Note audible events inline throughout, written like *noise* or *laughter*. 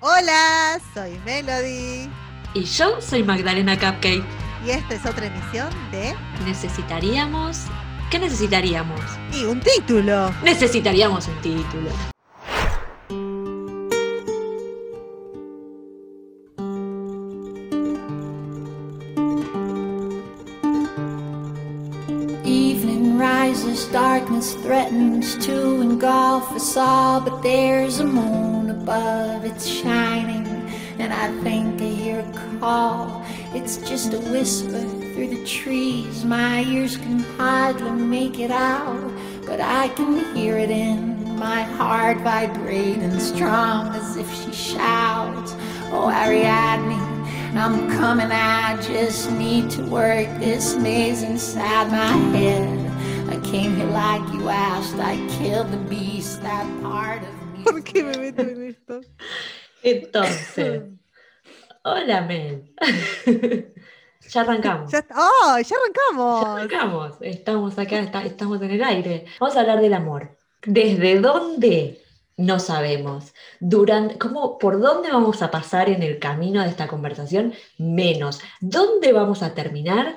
Hola, soy Melody. Y yo soy Magdalena Cupcake. Y esta es otra emisión de Necesitaríamos. ¿Qué necesitaríamos? Y un título. Necesitaríamos un título. Evening rises, darkness threatens to engulf us all, but there's a moon above, it's shining, and I think I hear a call. It's just a whisper through the trees, my ears can hardly make it out, but I can hear it in my heart vibrating strong as if she shouts, Oh, Ariadne. I'm coming, I just need to work this maze inside my head. I came here like you asked, I killed the beast, that part of. *laughs* ¿Por qué me meto en esto? Entonces. Hola, Mel. *laughs* ya arrancamos. Ya, ¡Oh! ¡Ya Ya arrancamos! arrancamos. Estamos acá, está- estamos en el aire. Vamos a hablar del amor. ¿Desde dónde? No sabemos. Durante, ¿cómo, ¿Por dónde vamos a pasar en el camino de esta conversación? Menos. ¿Dónde vamos a terminar?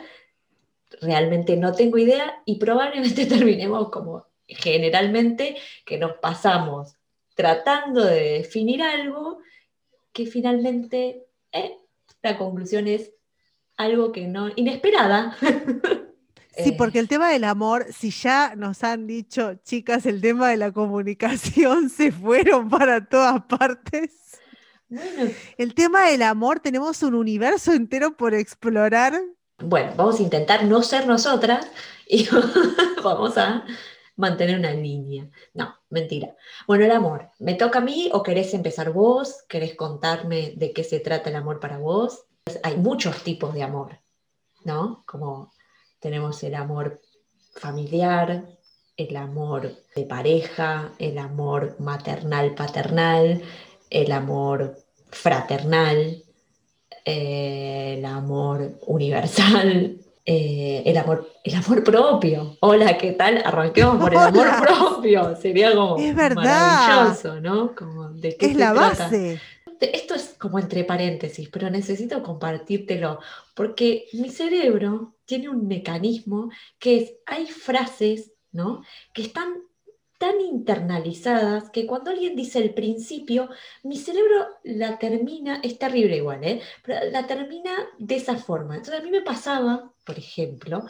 Realmente no tengo idea y probablemente *laughs* terminemos como generalmente que nos pasamos tratando de definir algo que finalmente eh, la conclusión es algo que no, inesperada. *laughs* Sí, Eh, porque el tema del amor, si ya nos han dicho, chicas, el tema de la comunicación *laughs* se fueron para todas partes. bueno, El tema del amor, tenemos un universo entero por explorar. Bueno, vamos a intentar no ser nosotras y *laughs* vamos a mantener una línea. No, mentira. Bueno, el amor, ¿me toca a mí o querés empezar vos? ¿Querés contarme de qué se trata el amor para vos? Pues Hay muchos tipos de amor, ¿no? Como tenemos el amor familiar, el amor de pareja, el amor maternal-paternal, el amor fraternal, eh, el amor universal, eh, el, amor, el amor propio. Hola, ¿qué tal? Arranquemos por el *laughs* amor Hola. propio. Sería como Es verdad. maravilloso, ¿no? Como de qué Es se la trata. base. Esto es como entre paréntesis, pero necesito compartírtelo, porque mi cerebro tiene un mecanismo que es, hay frases, ¿no? Que están tan internalizadas que cuando alguien dice el principio, mi cerebro la termina, es terrible igual, ¿eh? Pero la termina de esa forma. Entonces a mí me pasaba, por ejemplo,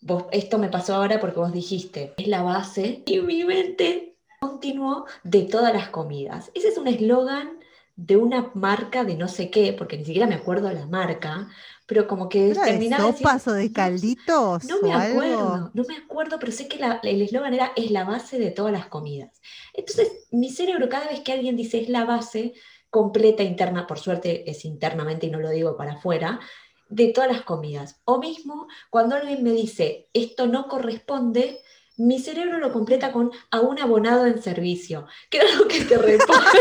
vos, esto me pasó ahora porque vos dijiste, es la base, y mi mente continuó de todas las comidas. Ese es un eslogan de una marca de no sé qué, porque ni siquiera me acuerdo la marca, pero como que ¿Era de terminaba diciendo- sopas o de calditos no o me algo? acuerdo, no me acuerdo, pero sé que la- el eslogan era es la base de todas las comidas. Entonces, mi cerebro, cada vez que alguien dice es la base, completa interna, por suerte es internamente y no lo digo para afuera, de todas las comidas. O mismo, cuando alguien me dice esto no corresponde, mi cerebro lo completa con a un abonado en servicio, que era lo que te *laughs* responde.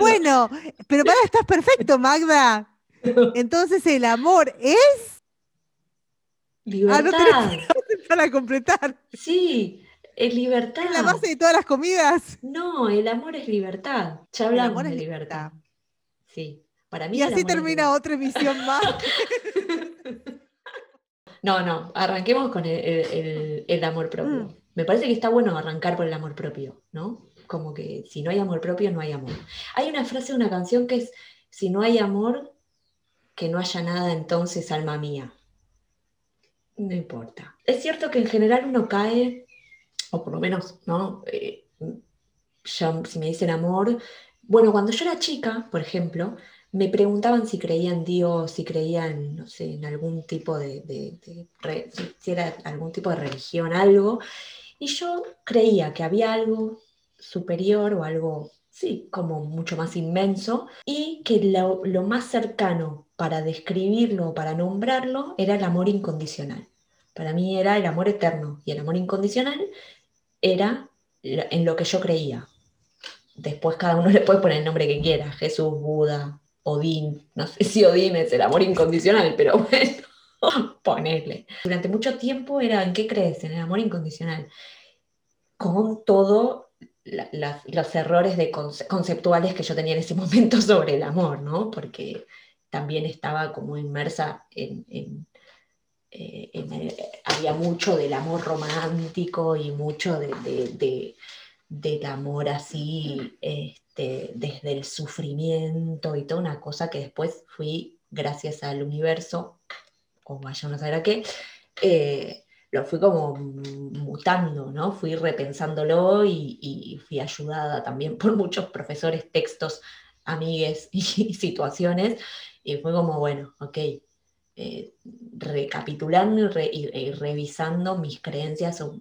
Bueno, pero para estás perfecto, Magda. *laughs* Entonces el amor es Ah, no libertad. *laughs* para completar. Sí, es libertad. Es la base de todas las comidas. No, el amor es libertad. Ya hablamos amor es de libertad. Sí, para mí Y así termina otra emisión más. *laughs* No, no, arranquemos con el, el- el- el amor propio. Mm. Me parece que está bueno arrancar por el amor propio, ¿no? Como que si no hay amor propio, no hay amor. Hay una frase de una canción que es, si no hay amor, que no haya nada entonces, alma mía. No importa. Es cierto que en general uno cae, o por lo menos, ¿no? Eh, ya, si me dicen amor, bueno, cuando yo era chica, por ejemplo, me preguntaban si creía en Dios, si creía en, no sé, en algún tipo de, si- era algún tipo de religión, algo, y yo creía que había algo superior o algo, sí, como mucho más inmenso, y que lo, lo más cercano para describirlo, para nombrarlo, era el amor incondicional. Para mí era el amor eterno, y el amor incondicional era en lo que yo creía. Después cada uno *laughs* le puede poner el nombre que quiera, Jesús, Buda, Odín, no sé si Odín es el amor incondicional, pero bueno, *laughs* ponele. Durante mucho tiempo era, ¿en qué crees? En el amor incondicional. Con todo los errores de conceptuales que yo tenía en ese momento sobre el amor, ¿no? Porque también estaba como inmersa en, eh, había mucho del amor romántico y mucho de, del amor así, este, desde el sufrimiento y toda una cosa que después fui, gracias al universo, o vaya a saber qué, eh, lo fui como mutando, ¿no? Fui repensándolo y, fui ayudada también por muchos profesores, textos, amigues *laughs* y situaciones, y fue como, bueno, ok, eh, recapitulando y, revisando mis creencias o,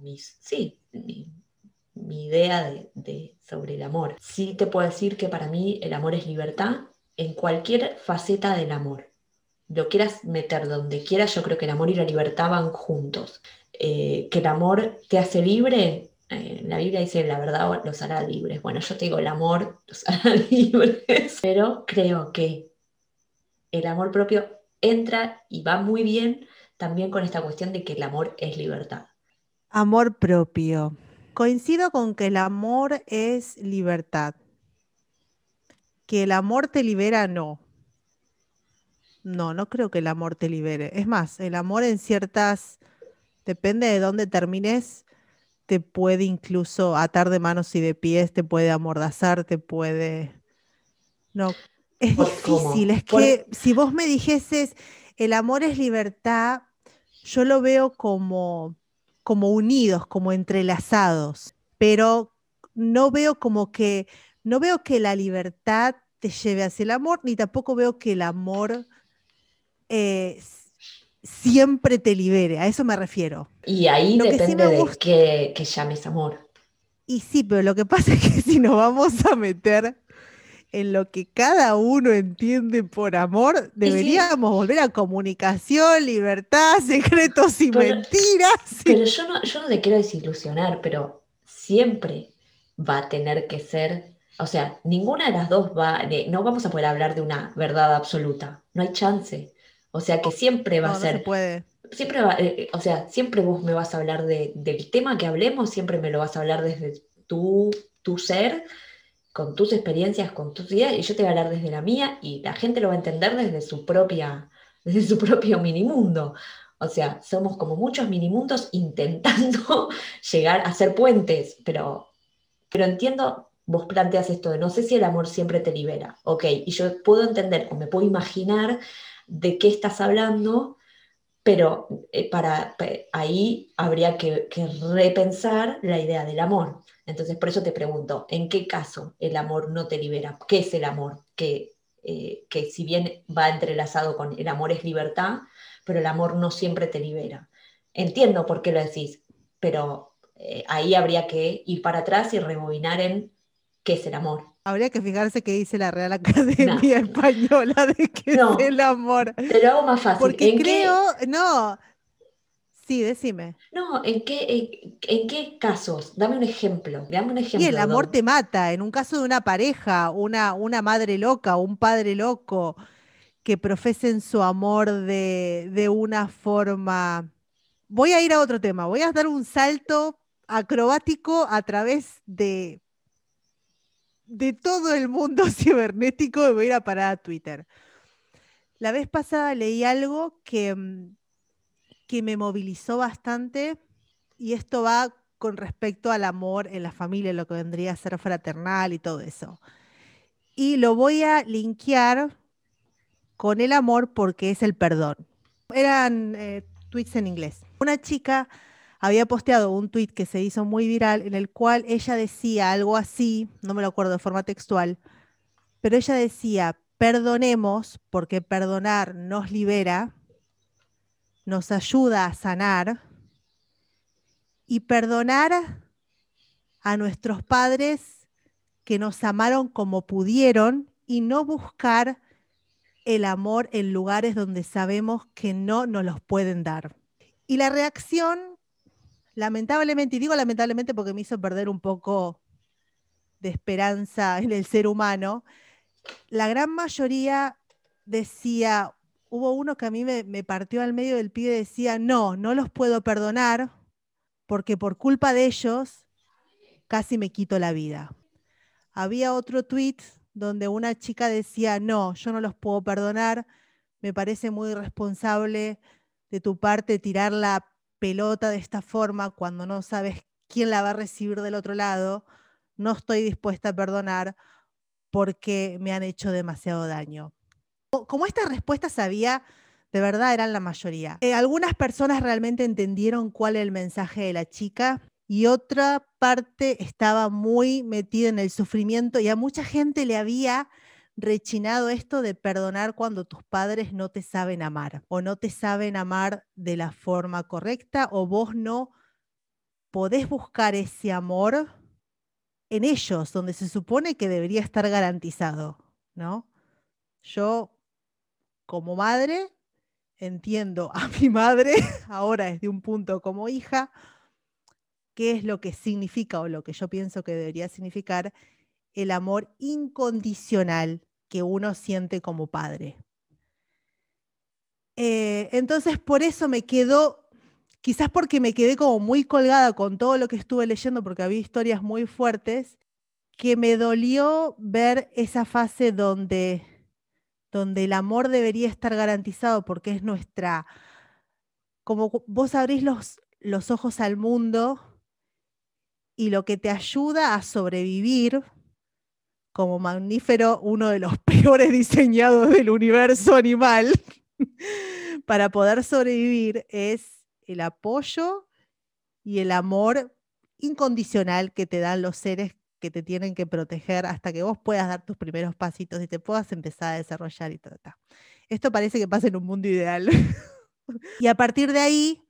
mis, sí, mi, idea de, sobre el amor. Sí te puedo decir que para mí el amor es libertad en cualquier faceta del amor lo quieras meter donde quieras, yo creo que el amor y la libertad van juntos. Eh, que el amor te hace libre, eh, la Biblia dice la verdad los hará libres. Bueno, yo te digo, el amor los *laughs* hará libres, pero creo que el amor propio entra y va muy bien también con esta cuestión de que el amor es libertad. Amor propio. Coincido con que el amor es libertad. Que el amor te libera, no. No, no creo que el amor te libere. Es más, el amor en ciertas, depende de dónde termines, te puede incluso atar de manos y de pies, te puede amordazar, te puede... No, es difícil. Es que si vos me dijeses, el amor es libertad, yo lo veo como, como unidos, como entrelazados, pero no veo como que, no veo que la libertad te lleve hacia el amor, ni tampoco veo que el amor eh, siempre te libere, a eso me refiero. Y ahí depende de qué, llames amor. Y sí, pero lo que pasa *laughs* es que si nos vamos a meter en lo que cada uno entiende por amor, deberíamos volver a comunicación, libertad, *laughs* secretos y mentiras. *laughs* Pero yo no, yo no te quiero desilusionar, pero siempre va a tener que ser, o sea, ninguna de las dos va, no vamos a poder hablar de una verdad absoluta, no hay chance. O sea que siempre va a ser. puede. Siempre va, eh, eh, o sea, siempre vos me vas a hablar de, del tema que hablemos, siempre me lo vas a hablar desde tu, tu ser, con tus experiencias, con tus ideas, y yo te voy a hablar desde la mía, y la gente lo va a entender desde su propia, *laughs* desde su propio minimundo. O sea, somos como muchos minimundos intentando *laughs* llegar a ser puentes, pero, pero entiendo, vos planteas esto de no sé si el amor siempre te libera, ok, y yo puedo entender o me puedo imaginar de qué estás hablando, pero eh, para, ahí habría que, repensar la idea del amor. Entonces, por eso te pregunto, ¿en qué caso el amor no te libera? ¿Qué es el amor? Que, eh, que si bien va entrelazado con el amor es libertad, pero el amor no siempre te libera. Entiendo por qué lo decís, pero eh, ahí habría que ir para atrás y rebobinar en qué es el amor. Habría que fijarse qué dice la Real Academia Española de qué es el amor. Te lo hago más fácil. Porque creo, no. Sí, decime. No, ¿en qué, en, qué casos? Dame un ejemplo. Dame un ejemplo. Y el amor te mata. En un caso de una pareja, una, una madre loca, un padre loco, que profesen su amor de, de una forma. Voy a ir a otro tema. Voy a dar un salto acrobático a través de de todo el mundo *laughs* cibernético me voy a ir a parar a Twitter. La vez pasada leí algo que, mm, que me movilizó bastante y esto va con respecto al amor en la familia, lo que vendría a ser fraternal y todo eso. Y lo voy a linkear con el amor porque es el perdón. Eran eh, tweets en inglés. Una chica había posteado un tweet que se hizo muy viral en el cual ella decía algo así, no me lo acuerdo de forma textual, pero ella decía, perdonemos porque perdonar nos libera, nos ayuda a sanar y perdonar a nuestros padres que nos amaron como pudieron y no buscar el amor en lugares donde sabemos que no nos los pueden dar. Y la reacción lamentablemente, y digo lamentablemente porque me hizo perder un poco de esperanza en el ser humano, la gran mayoría decía, hubo uno que a mí me, partió al medio del pie y decía, no, no los puedo perdonar porque por culpa de ellos casi me quito la vida. Había otro tweet donde una chica decía, no, yo no los puedo perdonar, me parece muy irresponsable de tu parte tirar la pelota de esta forma cuando no sabes quién la va a recibir del otro lado, no estoy dispuesta a perdonar porque me han hecho demasiado daño. Como estas respuestas había, de verdad eran la mayoría. Eh, algunas personas realmente entendieron cuál era el mensaje de la chica y otra parte estaba muy metida en el sufrimiento y a mucha gente le había rechinado esto de perdonar cuando tus padres no te saben amar o no te saben amar de la forma correcta o vos no podés buscar ese amor en ellos, donde se supone que debería estar garantizado, ¿no? Yo, como madre, entiendo a mi madre, *laughs* ahora desde un punto como hija, qué es lo que significa o lo que yo pienso que debería significar el amor incondicional que uno siente como padre. Eh, entonces, por eso me quedó, quizás porque me quedé como muy colgada con todo lo que estuve leyendo, porque había historias muy fuertes, que me dolió ver esa fase donde, donde el amor debería estar garantizado, porque es nuestra, como vos abrís los, los ojos al mundo y lo que te ayuda a sobrevivir, como mamífero uno de los *laughs* peores diseñados del universo animal *laughs* para poder sobrevivir es el apoyo y el amor incondicional que te dan los seres que te tienen que proteger hasta que vos puedas dar tus primeros pasitos y te puedas empezar a desarrollar y tratar. Esto parece que pasa en un mundo ideal. *laughs* y a partir de ahí,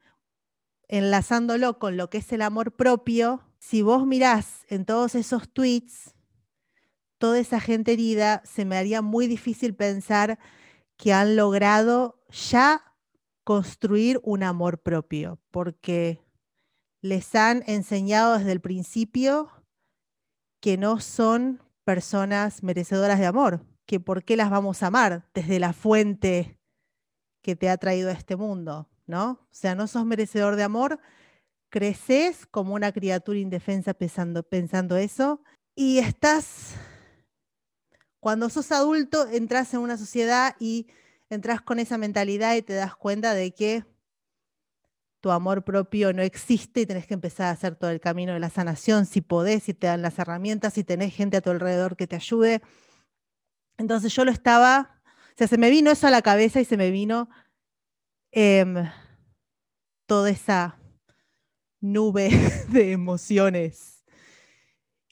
enlazándolo con lo que es el amor propio, si vos mirás en todos esos tweets, toda esa gente herida, se me haría muy difícil pensar que han logrado ya construir un amor propio, porque les han enseñado desde el principio que no son personas merecedoras de amor, que por qué las vamos a amar desde la fuente que te ha traído a este mundo, ¿no? O sea, no sos merecedor de amor, creces como una criatura indefensa pensando, pensando eso y estás cuando sos adulto, entras en una sociedad y entras con esa mentalidad y te das cuenta de que tu amor propio no existe y tenés que empezar a hacer todo el camino de la sanación, si podés, si te dan las herramientas, si tenés gente a tu alrededor que te ayude. Entonces yo lo estaba, o sea, se me vino eso a la cabeza y se me vino em, toda esa nube *laughs* de emociones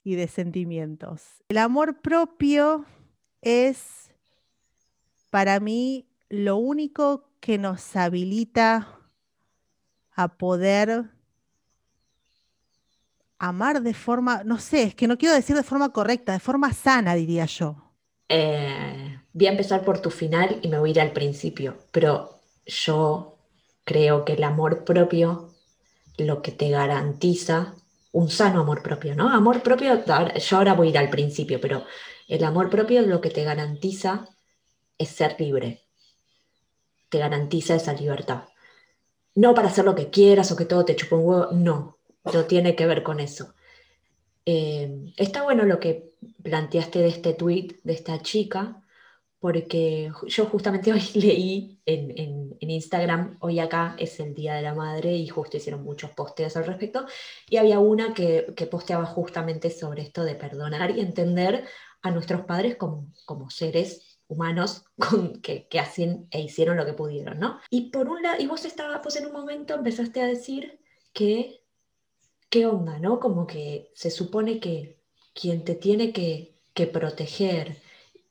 y de sentimientos. El amor propio es para mí lo único que nos habilita a poder amar de forma, no sé, es que no quiero decir de forma correcta, de forma sana, diría yo. Eh, voy a empezar por tu final y me voy a ir al principio, pero yo creo que el amor propio lo que te garantiza un sano amor propio, ¿no? Amor propio, yo ahora voy a ir al principio, pero el amor propio lo que te garantiza es ser libre. Te garantiza esa libertad. No para hacer lo que quieras o que todo te chupe un huevo, no, no tiene que ver con eso. Eh, está bueno lo que planteaste de este tweet de esta chica, porque yo justamente *laughs* hoy leí en, Instagram, hoy acá es el Día de la Madre y justo hicieron muchos posteos al respecto, y había una que, que posteaba justamente sobre esto de perdonar y entender a nuestros padres como, como seres humanos *laughs* que, que hacen e hicieron lo que pudieron, ¿no? Y por un lado, y vos estabas, pues en un momento empezaste a decir que, ¿qué onda, no? Como que se supone que quien te tiene que, que proteger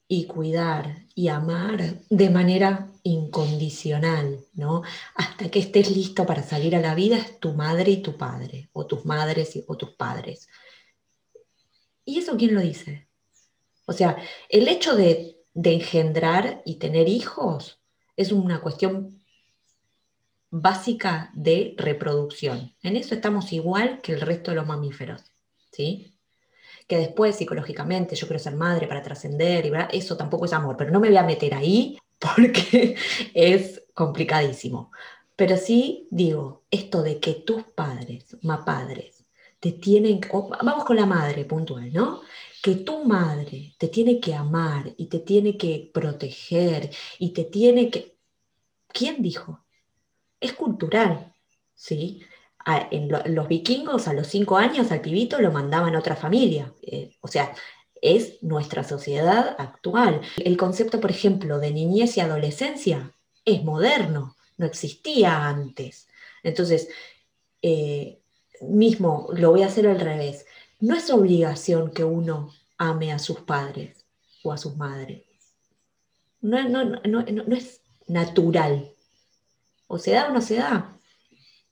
y cuidar y amar de manera incondicional, ¿no? Hasta que estés listo para salir a la vida es tu madre y tu padre, o tus madres o tus padres. ¿Y eso quién lo dice? O sea, el hecho de, engendrar y tener hijos es una cuestión básica de reproducción. En eso estamos igual que el resto de los mamíferos, ¿sí? Que después psicológicamente yo quiero ser madre para trascender y eso tampoco es amor, pero no me voy a meter ahí *laughs* porque es complicadísimo. Pero sí digo, esto de que tus padres, ma padres, te tienen, vamos con la madre puntual, ¿no? Que tu madre te tiene que amar y te tiene que proteger y te tiene que... ¿Quién dijo? Es cultural, ¿sí? en los vikingos a los cinco años al pibito lo mandaban a otra familia. Eh, o sea, es nuestra sociedad actual. El concepto, por ejemplo, de niñez y adolescencia es moderno, no existía antes. Entonces, eh, mismo lo voy a hacer al revés. No es obligación que uno ame a sus padres o a sus madres. No, no es natural. O se da o no se da.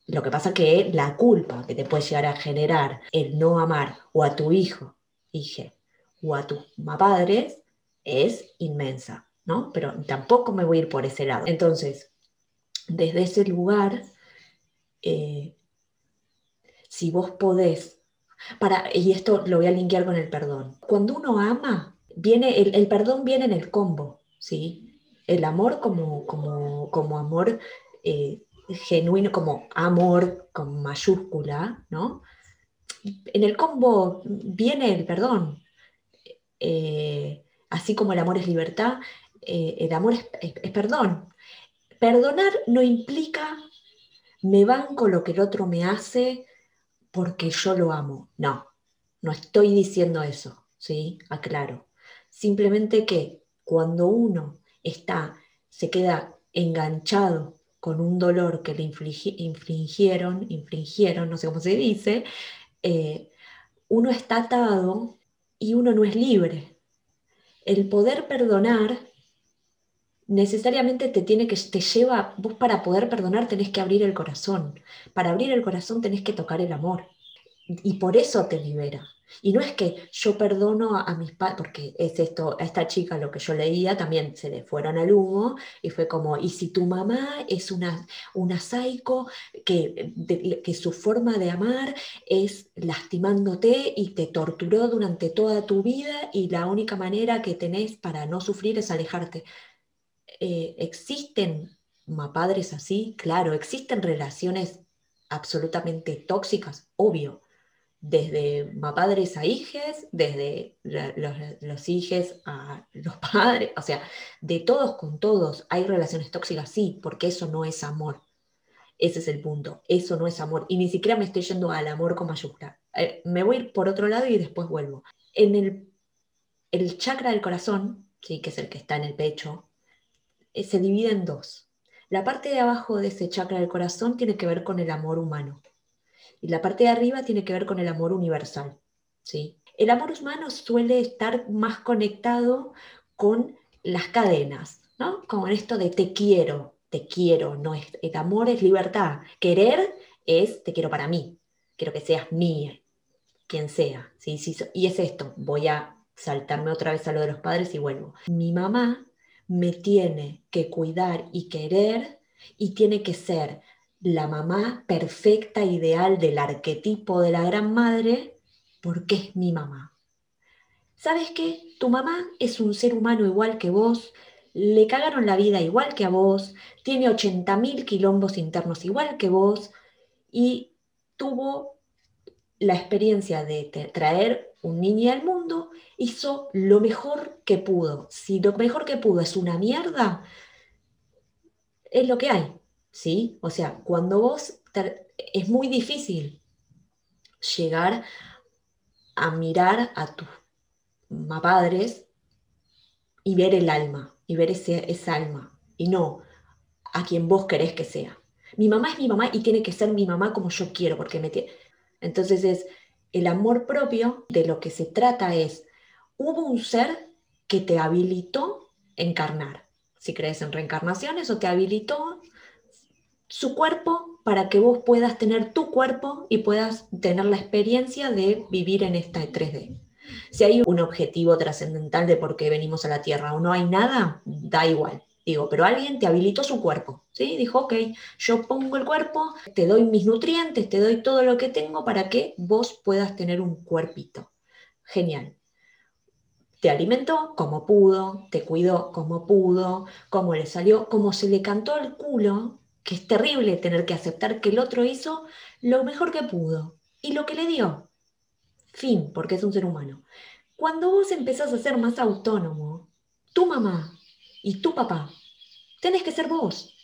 Lo que pasa que la culpa que te puede llegar a generar el no amar o a tu hijo, hija, o a tus padres es inmensa, ¿no? Pero tampoco me voy a ir por ese lado. Entonces, desde ese lugar, eh, si vos podés, para, y esto lo voy a linkear con el perdón, cuando uno ama, viene, el, perdón viene en el combo, ¿sí? El amor como, como, como amor eh, genuino, como amor con mayúscula, ¿no? En el combo viene el perdón. Eh, así como el amor es libertad, eh, el amor es, perdón. Perdonar no implica me banco lo que el otro me hace porque yo lo amo. No, no estoy diciendo eso, ¿sí? Aclaro. Simplemente que cuando uno está, se queda enganchado con un dolor que le infligieron, infringieron, no sé cómo se dice, eh, uno está atado y uno no es libre. El poder perdonar necesariamente te tiene que te lleva vos para poder perdonar tenés que abrir el corazón. Para abrir el corazón tenés que tocar el amor. Y por eso te libera. Y no es que yo perdono a, mis padres, porque es esto, a esta chica lo que yo leía también se le fueron al humo y fue como, y si tu mamá es una, una psycho que, que su forma de amar es lastimándote y te torturó durante toda tu vida y la única manera que tenés para no sufrir es alejarte. Eh, ¿Existen padres así? Claro, existen relaciones absolutamente tóxicas, obvio desde padres a hijes, desde los, los hijes a los padres, o sea, de todos con todos. Hay relaciones tóxicas, sí, porque eso no es amor. Ese es el punto, eso no es amor. Y ni siquiera me estoy yendo al amor con mayúscula. Eh, me voy por otro lado y después vuelvo. En el, el chakra del corazón, ¿sí? que es el que está en el pecho, se divide en dos. La parte de abajo de ese chakra del corazón tiene que ver con el amor humano y la parte de arriba tiene que ver con el amor universal. ¿sí? El amor humano suele estar más conectado con las cadenas, ¿no? Con esto de te quiero, te quiero, no es, el amor es libertad, querer es te quiero para mí, quiero que seas mía, quien sea. Sí, y es esto, voy a saltarme otra vez a lo de los padres y vuelvo. Mi mamá me tiene que cuidar y querer y tiene que ser la mamá perfecta, ideal del arquetipo de la gran madre, porque es mi mamá. ¿Sabes qué? Tu mamá es un ser humano igual que vos, le cagaron la vida igual que a vos, tiene 80.000 quilombos internos igual que vos y tuvo la experiencia de traer un niño al mundo, hizo lo mejor que pudo. Si lo mejor que pudo es una mierda, es lo que hay. ¿sí? O sea, cuando vos, es muy difícil llegar a mirar a tus padres y ver el alma, y ver ese, alma, y no a quien vos querés que sea. Mi mamá es mi mamá y tiene que ser mi mamá como yo quiero, porque me. Entonces es el amor propio, de lo que se trata es, hubo un ser que te habilitó encarnar. Si crees en reencarnaciones o te habilitó su cuerpo para que vos puedas tener tu cuerpo y puedas tener la experiencia de vivir en esta 3D. Si hay un objetivo trascendental de por qué venimos a la Tierra o no hay nada, da igual. Digo, pero alguien te habilitó su cuerpo, ¿sí? Dijo, ok, yo pongo el cuerpo, te doy mis nutrientes, te doy todo lo que tengo para que vos puedas tener un cuerpito. Genial. Te alimentó como pudo, te cuidó como pudo, como le salió, como se le cantó al culo, que es terrible tener que aceptar que el otro hizo lo mejor que pudo y lo que le dio. Fin, porque es un ser humano. Cuando vos empezás a ser más autónomo, tu mamá y tu papá, tenés que ser vos.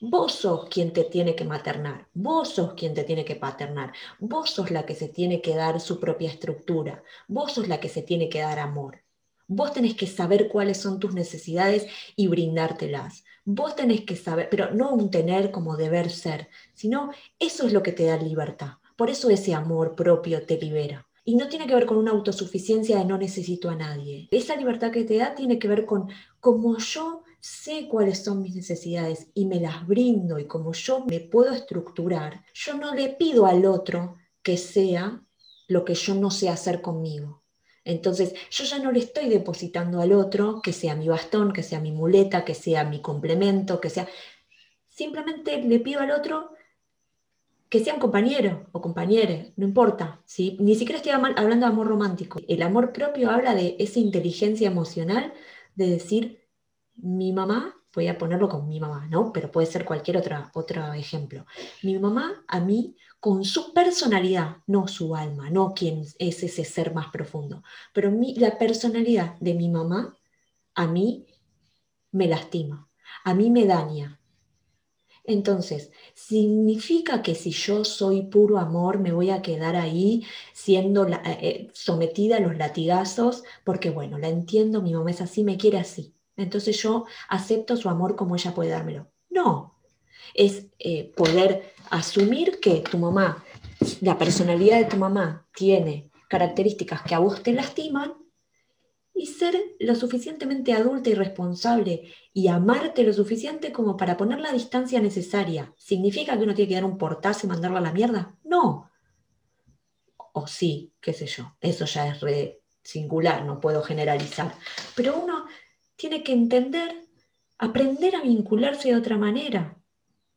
Vos sos quien te tiene que maternar, vos sos quien te tiene que paternar, vos sos la que se tiene que dar su propia estructura, vos sos la que se tiene que dar amor. Vos tenés que saber cuáles son tus necesidades y brindártelas. Vos tenés que saber, pero no un tener como deber ser, sino eso es lo que te da libertad. Por eso ese amor propio te libera. Y no tiene que ver con una autosuficiencia de no necesito a nadie. Esa libertad que te da tiene que ver con cómo yo sé cuáles son mis necesidades y me las brindo y como yo me puedo estructurar, yo no le pido al otro que sea lo que yo no sé hacer conmigo. Entonces, yo ya no le estoy depositando al otro que sea mi bastón, que sea mi muleta, que sea mi complemento, que sea... Simplemente le pido al otro que sea un compañero o compañere, no importa, ¿sí? ni siquiera estoy hablando de amor romántico. El amor propio habla de esa inteligencia emocional de decir, mi mamá, voy a ponerlo con mi mamá, ¿no? Pero puede ser cualquier otra, otro ejemplo. Mi mamá a mí, con su personalidad, no su alma, no quien es ese ser más profundo, pero la personalidad de mi mamá a mí me lastima, a mí me daña. Entonces, ¿significa que si yo soy puro amor me voy a quedar ahí siendo eh, eh, sometida a los latigazos? Porque bueno, la entiendo, mi mamá es así, me quiere así entonces yo acepto su amor como ella puede dármelo. No, es eh, poder asumir que tu mamá, la personalidad de tu mamá tiene características que a vos te lastiman y ser lo suficientemente adulta y responsable y amarte lo suficiente como para poner la distancia necesaria. ¿Significa que uno tiene que dar un portazo y mandarlo a la mierda? No. O sí, qué sé yo, eso ya es re singular, no puedo generalizar. Pero uno tiene que entender, aprender a vincularse de otra manera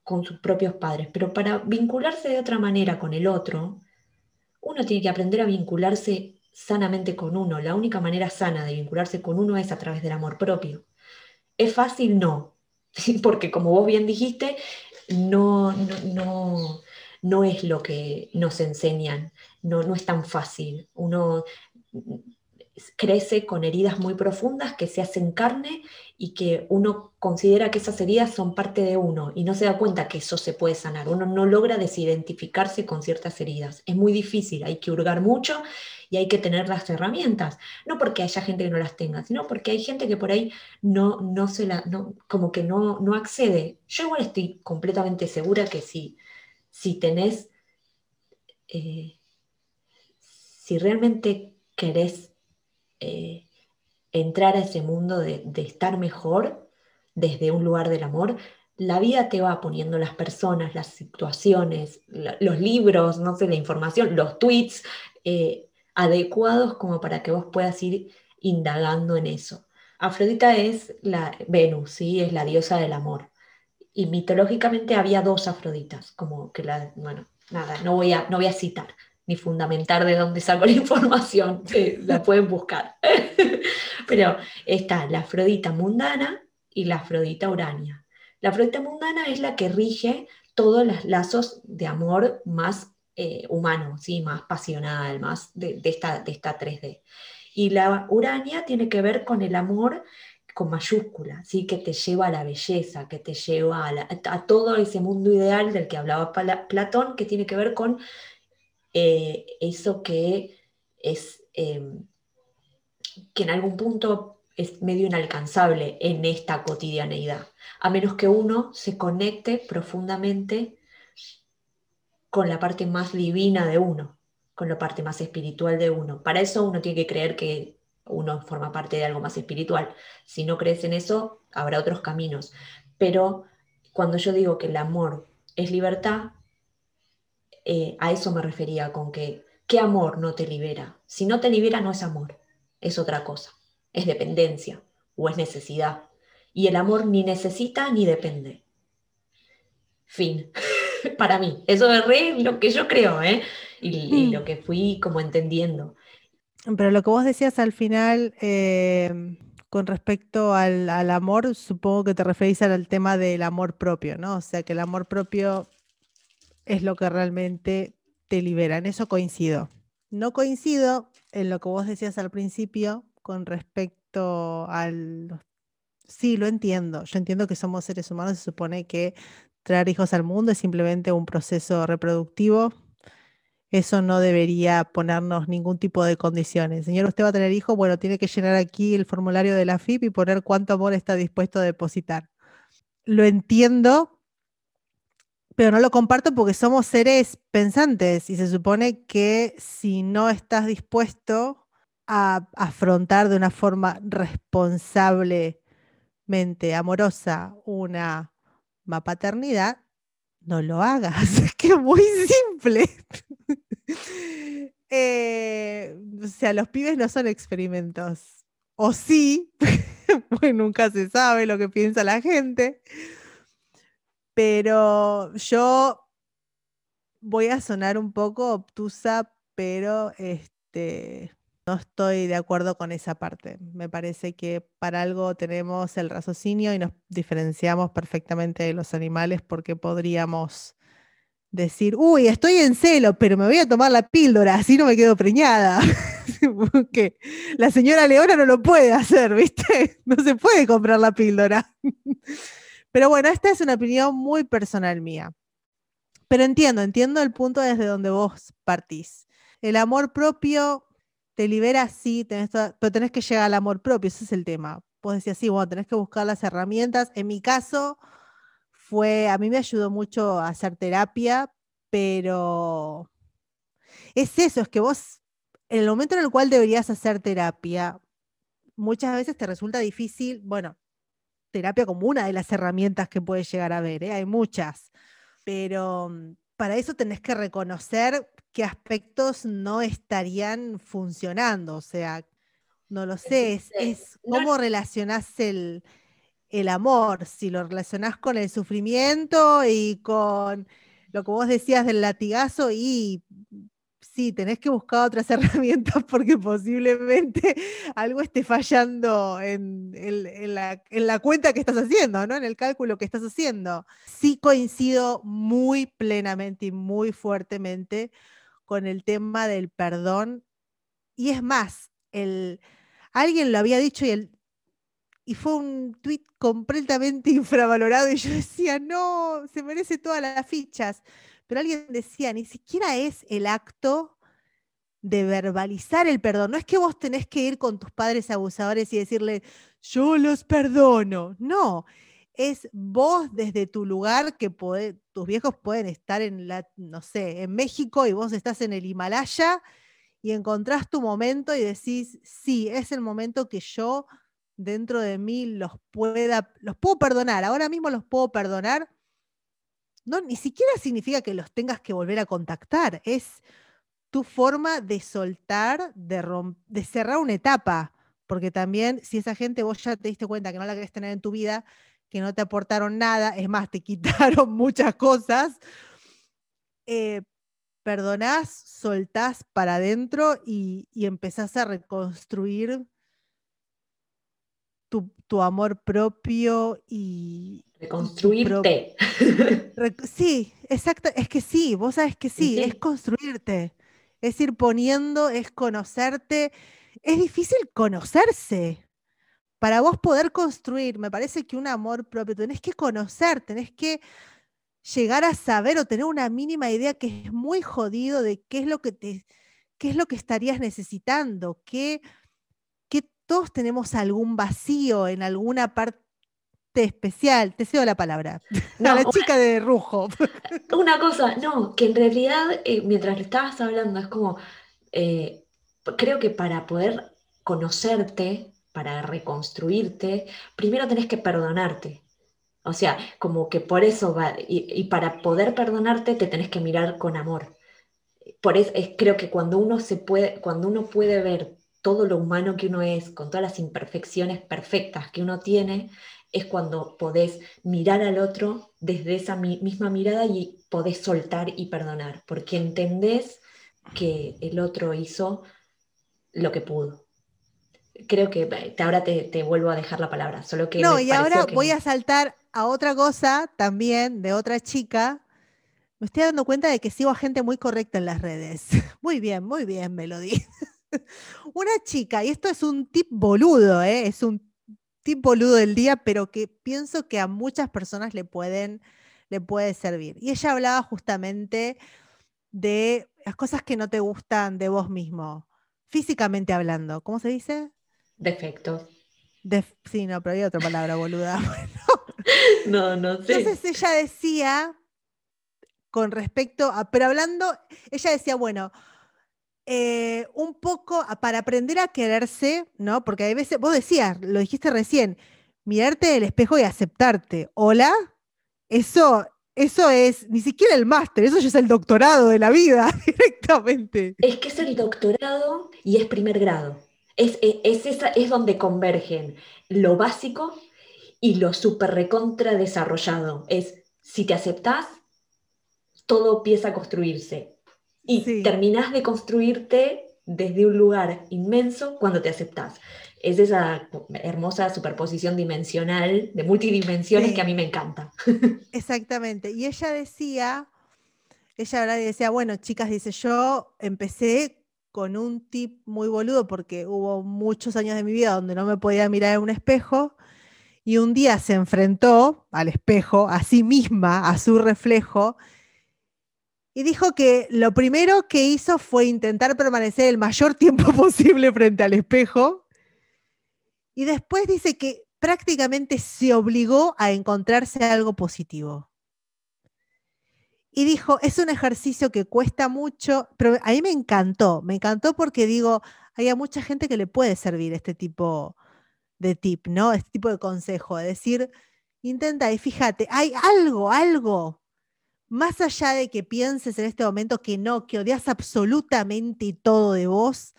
con sus propios padres, pero para vincularse de otra manera con el otro, uno tiene que aprender a vincularse sanamente con uno. La única manera sana de vincularse con uno es a través del amor propio. ¿Es fácil? No, *laughs* porque como vos bien dijiste, no, no, no, es lo que nos enseñan, no, no es tan fácil. Uno crece con heridas muy profundas que se hacen carne y que uno considera que esas heridas son parte de uno y no se da cuenta que eso se puede sanar. Uno no logra desidentificarse con ciertas heridas. Es muy difícil, hay que hurgar mucho y hay que tener las herramientas. No porque haya gente que no las tenga, sino porque hay gente que por ahí no, no se la, no, como que no, no accede. Yo igual estoy completamente segura que si, si tenés, eh, si realmente querés eh, entrar a ese mundo de, estar mejor desde un lugar del amor, la vida te va poniendo las personas, las situaciones, los libros, no sé, la información, los tweets eh, adecuados como para que vos puedas ir indagando en eso. Afrodita es la Venus, ¿sí? es la diosa del amor. Y mitológicamente había dos Afroditas, como que la, bueno, nada, no voy a, no voy a citar, ni fundamentar de dónde saco la *laughs* información, la pueden buscar. *laughs* Pero está la Afrodita mundana y la Afrodita urania. La Afrodita mundana es la que rige todos los lazos de amor más eh, humano, ¿sí? más pasional, más de, esta, de esta 3D. Y la urania tiene que ver con el amor con mayúscula, ¿sí? que te lleva a la belleza, que te lleva a, a todo ese mundo ideal del que hablaba Platón, que tiene que ver con eh, eso que es em, que en algún punto es medio inalcanzable en esta cotidianeidad, a menos que uno se conecte profundamente con la parte más divina de uno, con la parte más espiritual de uno. Para eso uno tiene que creer que uno forma parte de algo más espiritual. Si no crees en eso, habrá otros caminos. Pero cuando yo digo que el amor es libertad, eh, a eso me refería con que, ¿qué amor no te libera? Si no te libera no es amor, es otra cosa, es dependencia o es necesidad. Y el amor ni necesita ni depende. Fin. *laughs* *laughs* Para mí, eso es re lo que yo creo, ¿eh? Y, mm. lo que fui como entendiendo. Pero lo que vos decías al final, eh, con respecto al, al, amor, supongo que te referís al tema del amor propio, ¿no? O sea, que el amor propio es lo que realmente te libera. En eso coincido. no coincido en lo que vos decías al principio con respecto al... Sí, lo entiendo. Yo entiendo que somos seres humanos. Se supone que traer hijos al mundo es simplemente un proceso reproductivo. Eso no debería ponernos ningún tipo de condiciones. Señor, usted va a tener hijos, bueno, tiene que llenar aquí el formulario de la FIP y poner cuánto amor está dispuesto a depositar. Lo entiendo, pero no lo comparto porque somos seres pensantes y se supone que si no estás dispuesto a afrontar de una forma responsablemente amorosa una paternidad, no lo hagas. *laughs* Es que es muy simple. *laughs* Eh, o sea, los pibes no son experimentos. O sí, *laughs* pues nunca se sabe lo que piensa la gente. Pero yo voy a sonar un poco obtusa, pero este, no estoy de acuerdo con esa parte. Me parece que para algo tenemos el raciocinio y nos diferenciamos perfectamente de los animales porque podríamos decir, uy, estoy en celo, pero me voy a tomar la píldora, así no me quedo preñada. *laughs* que la señora Leona no lo puede hacer, ¿viste? *laughs* No se puede comprar la píldora. *laughs* Pero bueno, esta es una opinión muy personal mía. Pero entiendo, entiendo el punto desde donde vos partís. El amor propio te libera, sí, pero tenés que llegar al amor propio, ese es el tema. Vos decías, sí, bueno, tenés que buscar las herramientas. En mi caso, fue, a mí me ayudó mucho a hacer terapia, pero es eso, es que vos, en el momento en el cual deberías hacer terapia, muchas veces te resulta difícil, bueno, terapia como una de las herramientas que puedes llegar a ver, ¿eh? hay muchas, pero mm, para eso tenés que reconocer qué aspectos no estarían funcionando, o sea, no lo sé, es, es cómo relacionás el, el amor, si lo relacionás con el sufrimiento y con lo que vos decías del latigazo y sí, tenés que buscar otras *laughs* herramientas porque posiblemente algo esté fallando en, la, cuenta que estás haciendo, ¿no? En el cálculo que estás haciendo. Sí coincido muy plenamente y muy fuertemente con el tema del perdón. Y es más, el, alguien lo había dicho y el, y fue un tweet completamente *laughs* infravalorado y yo decía, no, se merece todas las fichas. Pero alguien decía, ni siquiera es el acto de verbalizar el perdón. No es que vos tenés que ir con tus padres abusadores y decirle, yo los perdono. No, es vos desde tu lugar que tus viejos pueden estar en la, no sé, en México y vos estás en el Himalaya y encontrás tu momento y decís, sí, es el momento que yo dentro de mí los pueda, los puedo perdonar, ahora mismo los puedo perdonar, no, ni siquiera significa que los tengas que volver a contactar, es tu forma de soltar, de, de cerrar una etapa, porque también si esa gente vos ya te diste cuenta que no la querés tener en tu vida, que no te aportaron nada, es más, te *laughs* quitaron muchas cosas, eh, perdonás, soltás para adentro y, y empezás a reconstruir tu, amor propio y... Reconstruirte. *laughs* sí, exacto. Es que sí, vos sabes que sí, es construirte. Es ir poniendo, es conocerte. Es difícil conocerse. Para vos poder construir, me parece que un amor propio, tenés que conocer, tenés que llegar a saber o tener una mínima idea que es muy jodido de qué es lo que te, qué es lo que estarías necesitando, qué, todos tenemos algún vacío en alguna parte especial. Te cedo la palabra. *laughs* a la chica de Rujo. *laughs* Una cosa, no, que en realidad eh, mientras le estabas hablando es como, eh, creo que para poder conocerte, para reconstruirte, primero tenés que perdonarte. O sea, como que por eso va, y, para poder perdonarte te tenés que mirar con amor. Por eso es, creo que cuando uno se puede, cuando uno puede ver todo lo humano que uno es, con todas las imperfecciones perfectas que uno tiene, es cuando podés mirar al otro desde esa misma mirada y podés soltar y perdonar, porque entendés que el otro hizo lo que pudo. Creo que ahora te, vuelvo a dejar la palabra, solo que... No, y ahora voy a saltar a otra cosa también de otra chica Me estoy dando cuenta de que sigo a gente muy correcta en las redes. *laughs* Muy bien, muy bien, Melody. *laughs* Una chica, y esto es un tip boludo, ¿eh? es un tip boludo del día, pero que pienso que a muchas personas le pueden le puede servir. Y ella hablaba justamente de las cosas que no te gustan de vos mismo, físicamente hablando. ¿Cómo se dice? Defectos. sí, no, pero hay otra palabra, boluda. *laughs* No, no sé. Entonces ella decía, con respecto a, pero hablando, ella decía, bueno, eh, un poco para aprender a quererse, ¿no? Porque hay veces, vos decías, lo dijiste recién, mirarte el espejo y aceptarte. Hola, eso, eso es ni siquiera el máster, eso ya es el doctorado de la vida *laughs* directamente. Es que es el doctorado y es primer grado. Es, es, es donde convergen lo básico y lo súper recontra desarrollado. Es si te aceptás, todo empieza a construirse. Y terminás de construirte desde un lugar inmenso cuando te aceptás es esa hermosa superposición dimensional, de multidimensiones que a mí me encanta. *laughs* Exactamente. Y ella decía, ella ahora decía, bueno, chicas, dice, yo empecé con un tip muy boludo porque hubo muchos años de mi vida donde no me podía mirar en un espejo y un día se enfrentó al espejo, a sí misma, a su reflejo, y dijo que lo primero que hizo fue intentar permanecer el mayor tiempo *laughs* posible frente al espejo y después dice que prácticamente se obligó a encontrarse algo positivo. Y dijo, es un ejercicio que cuesta mucho, pero a mí me encantó, me encantó porque digo, hay mucha gente que le puede servir este tipo de tip, ¿no? Este tipo de consejo, de decir, intenta y fíjate, hay algo, algo, más allá de que pienses en este momento que no, que odias absolutamente todo de vos,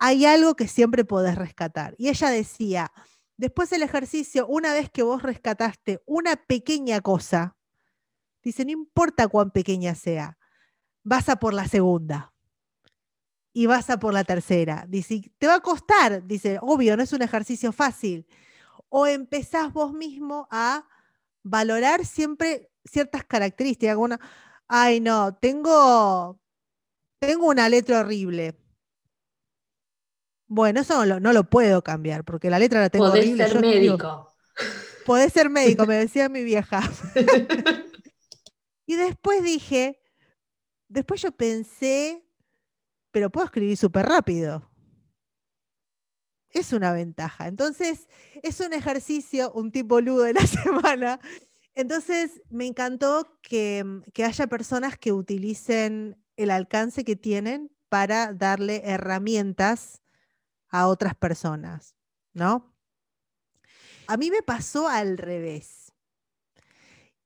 hay algo que siempre podés rescatar. Y ella decía, después del ejercicio, una vez que vos rescataste una pequeña cosa, dice, no importa cuán pequeña sea, vas a por la segunda y vas a por la tercera. Dice, te va a costar, dice, obvio, no es un ejercicio fácil. O empezás vos mismo a valorar siempre ciertas características. Una, ay, no, tengo, tengo una letra horrible bueno, eso no lo, puedo cambiar, porque la letra la tengo Podés ser médico. podés ser médico, *laughs* me decía mi vieja. *laughs* y después dije, después yo pensé, pero puedo escribir súper rápido. Es una ventaja. Entonces, es un ejercicio, un tipo boludo de la *laughs* semana. Entonces, me encantó que, que haya personas que utilicen el alcance que tienen para darle herramientas a otras personas, ¿no? A mí me pasó al revés.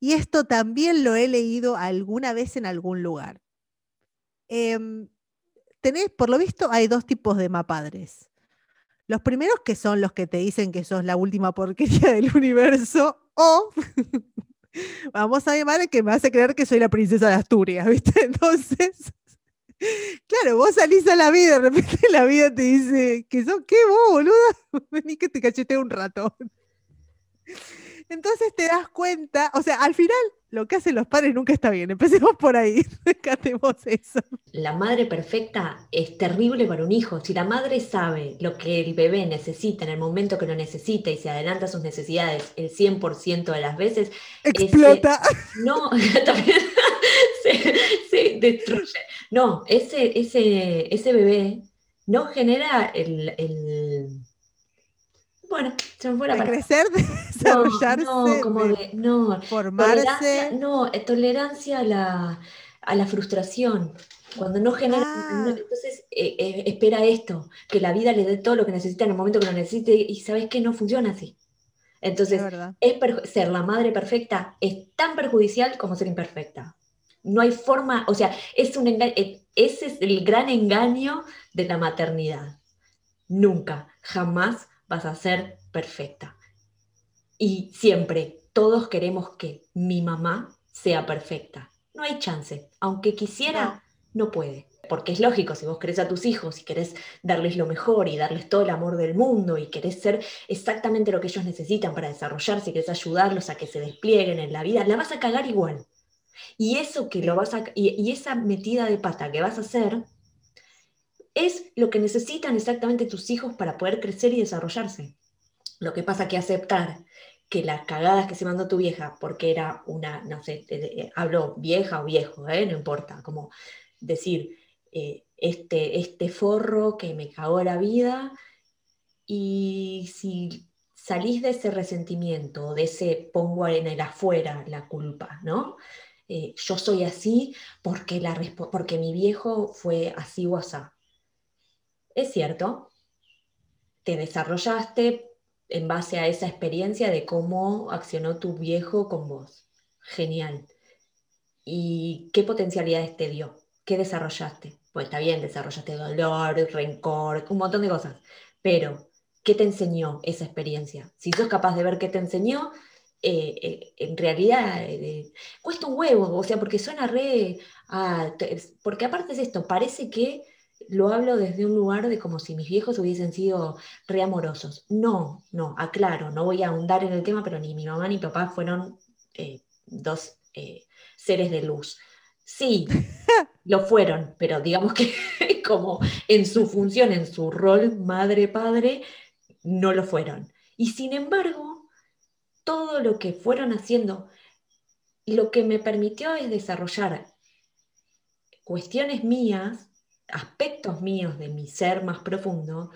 Y esto también lo he leído alguna vez en algún lugar. Tenés, por lo visto, hay dos tipos de mapadres. Los primeros que son los que te dicen que sos la última porquería del *laughs* universo o *laughs* vamos a llamar que me hace creer que soy la princesa de Asturias, ¿viste? *laughs* Entonces, Claro, vos salís a la vida, de repente la vida te dice que sos qué vos, boluda, vení que te cachete un rato. Entonces te das cuenta, o sea, al final lo que hacen los padres nunca está bien. Empecemos por ahí, *laughs* rescatemos eso. La madre perfecta es terrible para un hijo. Si la madre sabe lo que el bebé necesita en el momento que lo necesita y se adelanta sus necesidades el 100% de las veces, explota. *laughs* no, *laughs* también se, destruye. No, ese, ese, ese bebé no genera el bueno, se me fue la crecer, desarrollarse, no, como de, no, formarse. no, eh, tolerancia a la, a la frustración. Cuando no genera, ah. entonces eh, eh, espera esto, que la vida le dé todo lo que necesita en el momento que lo necesite y sabes que no funciona así. Entonces, es ser la madre perfecta es tan perjudicial como ser imperfecta. No hay forma, o sea, es un ese es el gran engaño de la maternidad. Nunca, jamás vas a ser perfecta. Y siempre, todos queremos que mi mamá sea perfecta. No hay chance. Aunque quisiera, no, puede. Porque es lógico, si vos querés a tus hijos y querés darles lo mejor y darles todo el amor del mundo y querés ser exactamente lo que ellos necesitan para desarrollarse y querés ayudarlos a que se desplieguen en la vida, la vas a cagar igual. Y eso que lo vas a, y, esa metida de pata que vas a hacer es lo que necesitan exactamente tus hijos para poder crecer y desarrollarse. Lo que pasa que aceptar que las cagadas que se mandó tu vieja, porque era una, no sé, hablo vieja o viejo, ¿eh? no importa, como decir, eh, este, este forro que me cagó la vida, y si salís de ese resentimiento, de ese pongo en el afuera la culpa, ¿no? Eh, yo soy así porque, la, porque mi viejo fue así o así. Es cierto, te desarrollaste en base a esa experiencia de cómo accionó tu viejo con vos. Genial. ¿Y qué potencialidades te dio? ¿Qué desarrollaste? Pues está bien, desarrollaste dolor, rencor, un montón de cosas, pero ¿qué te enseñó esa experiencia? Si sos capaz de ver qué te enseñó, eh, eh, en realidad eh, cuesta un huevo, o sea, porque suena re... porque aparte es esto, parece que lo hablo desde un lugar de como si mis viejos hubiesen sido re amorosos. No, no, aclaro, no voy a ahondar en el tema, pero ni mi mamá ni mi papá fueron dos seres de luz. Sí, *laughs* lo fueron, pero digamos que *laughs* como en su función, en su rol madre-padre, no lo fueron. Y sin embargo, todo lo que fueron haciendo, lo que me permitió es desarrollar cuestiones mías, aspectos míos de mi ser más profundo,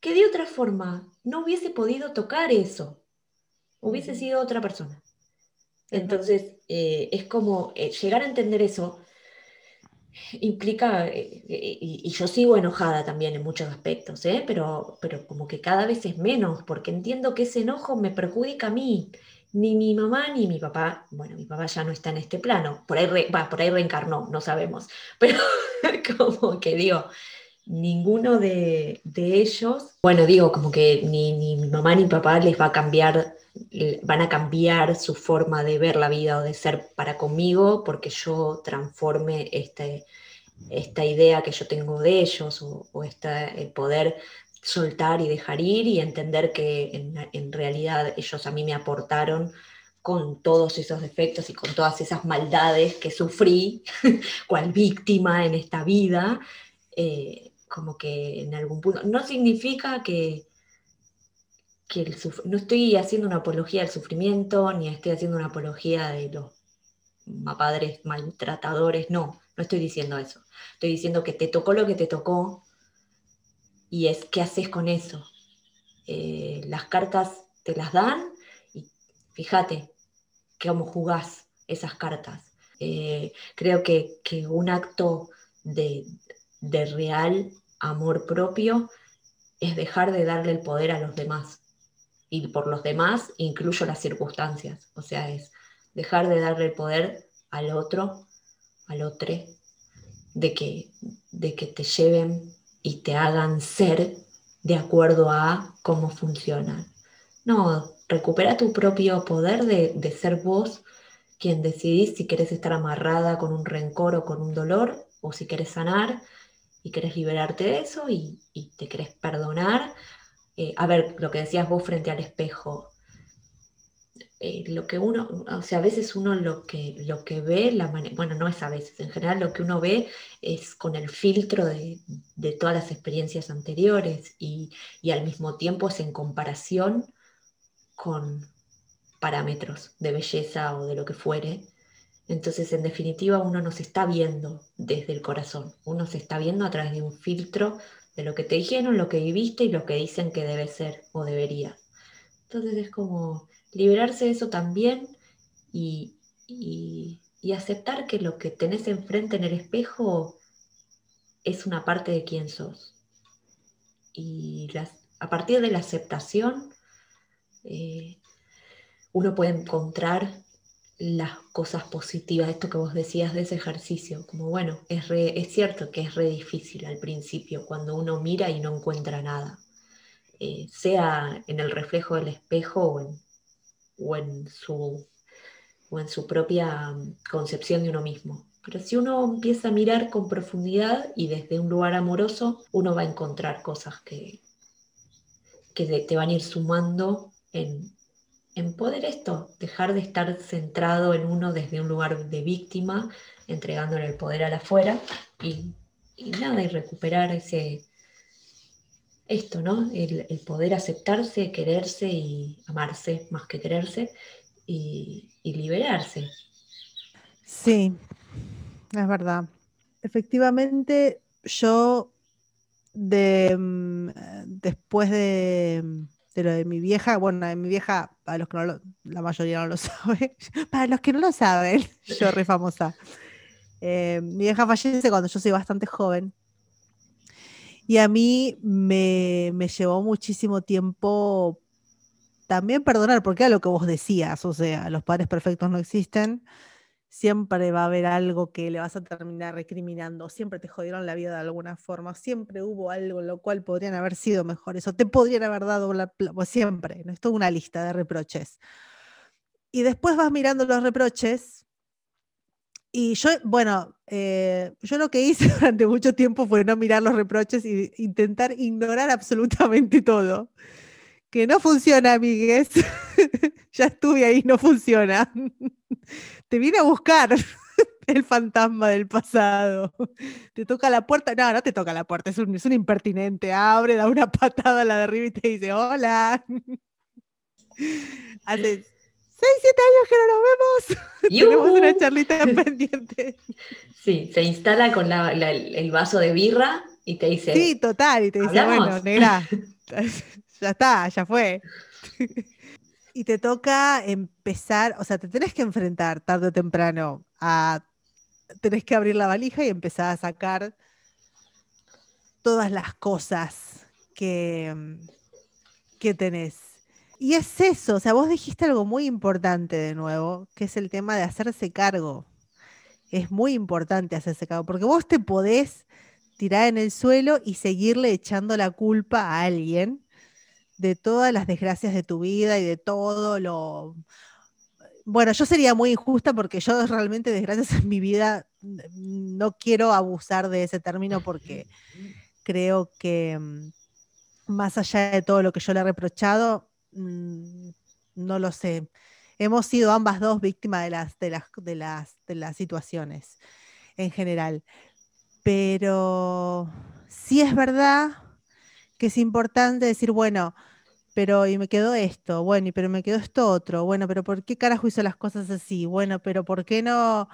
que de otra forma no hubiese podido tocar eso, hubiese sido otra persona. Entonces, eh, es como eh, llegar a entender eso implica, eh, y, yo sigo enojada también en muchos aspectos, ¿eh? pero, pero como que cada vez es menos, porque entiendo que ese enojo me perjudica a mí. Ni mi mamá ni mi papá, bueno, mi papá ya no está en este plano, por ahí, por ahí reencarnó, no sabemos, *laughs* pero como que digo, ninguno de, ellos, bueno, digo, como que ni, ni mi mamá ni mi papá les va a cambiar van a cambiar su forma de ver la vida o de ser para conmigo porque yo transforme este, esta idea que yo tengo de ellos o, el poder soltar y dejar ir y entender que en, realidad ellos a mí me aportaron con todos esos defectos y con todas esas maldades que sufrí, *laughs* cual víctima en esta vida, eh, como que en algún punto, no significa que, no estoy haciendo una apología del sufrimiento, ni estoy haciendo una apología de los padres maltratadores, no, no estoy diciendo eso. Estoy diciendo que te tocó lo que te tocó y es qué haces con eso. Eh, las cartas te las dan y fíjate cómo jugás esas cartas. Eh, creo que, un acto de, de real amor propio es dejar de darle el poder a los demás y por los demás incluyo las circunstancias. O sea, es dejar de darle el poder al otro, al otro, de que, de que te lleven y te hagan ser de acuerdo a cómo funcionan. No, recupera tu propio poder de, de ser vos quien decidís si querés estar amarrada con un rencor o con un dolor, o si querés sanar y querés liberarte de eso y, y te querés perdonar eh, a ver, lo que decías vos frente al espejo, eh, lo que uno, o sea, a veces uno lo que, lo que ve, la bueno, no es a veces, en general lo que uno ve es con el filtro de, todas las experiencias anteriores y, al mismo tiempo es en comparación con parámetros de belleza o de lo que fuere. Entonces, en definitiva, uno no se está viendo desde el corazón, uno se está viendo a través de un filtro de lo que te dijeron, lo que viviste y lo que dicen que debe ser o debería. Entonces es como liberarse de eso también y, aceptar que lo que tenés enfrente en el espejo es una parte de quién sos. Y a partir de la aceptación, eh, uno puede encontrar las cosas positivas, esto que vos decías de ese ejercicio, como bueno, es, es cierto que es re difícil al principio cuando uno mira y no encuentra nada, eh, sea en el reflejo del espejo o en, o en, su, o en su propia concepción de uno mismo. Pero si uno empieza a mirar con profundidad y desde un lugar amoroso, uno va a encontrar cosas que, que te van a ir sumando en, en poder esto, dejar de estar centrado en uno desde un lugar de víctima, entregándole el poder a la afuera y, nada, y recuperar ese, esto, ¿no? El, poder aceptarse, quererse y amarse más que quererse y, liberarse. Sí, es verdad. Efectivamente, yo de, mm, después de, de, lo de mi vieja, bueno, de mi vieja, para los que no lo, la mayoría no lo *laughs* sabe, para los que no lo saben, *laughs* yo re famosa. Eh, mi vieja fallece cuando yo soy bastante joven. Y a mí me, me llevó muchísimo tiempo también perdonar, porque era lo que vos decías, o sea, los padres perfectos no existen siempre va a haber algo que le vas a terminar recriminando, siempre te jodieron la vida de alguna forma, siempre hubo algo en lo cual podrían haber sido mejores o te podrían haber dado la, pues siempre, ¿no? es una lista de reproches. Y después vas mirando los reproches y yo, bueno, eh, yo lo que hice *laughs* durante mucho tiempo fue no mirar los reproches e intentar ignorar absolutamente todo. Que no funciona, amigues. *laughs* ya estuve ahí, no funciona *laughs* te viene a buscar el fantasma del pasado. Te toca la puerta. No, no te toca la puerta, es un, es un impertinente. Abre, da una patada a la de arriba y te dice, hola. Hace seis, siete años que no nos vemos. *laughs* Tenemos una charlita *laughs* pendiente. Sí, se instala con el vaso de birra y te dice. Sí, total. Y te dice, bueno, negra, *laughs* ya está, ya fue y te toca empezar, o sea, te tenés que enfrentar tarde o temprano a, tenés que abrir la valija y empezar a sacar todas las cosas que, que tenés. Y es eso, o sea, vos dijiste algo muy importante de nuevo, que es el tema de hacerse cargo. Es muy importante hacerse cargo, porque vos te podés tirar en el suelo y seguirle echando la culpa a alguien de todas las desgracias de tu vida y de todo lo... Bueno, yo sería muy injusta porque yo realmente desgracias en mi vida no quiero abusar de ese término porque creo que mm, más allá de todo lo que yo le he reprochado, mm, no lo sé. Hemos sido ambas dos víctimas de las, de las, de las, de las situaciones en general. Pero sí es verdad que es importante decir, bueno, pero y me quedó esto, bueno, y pero me quedó esto otro, bueno, pero ¿por qué carajo hizo las cosas así? Bueno, pero ¿por qué no,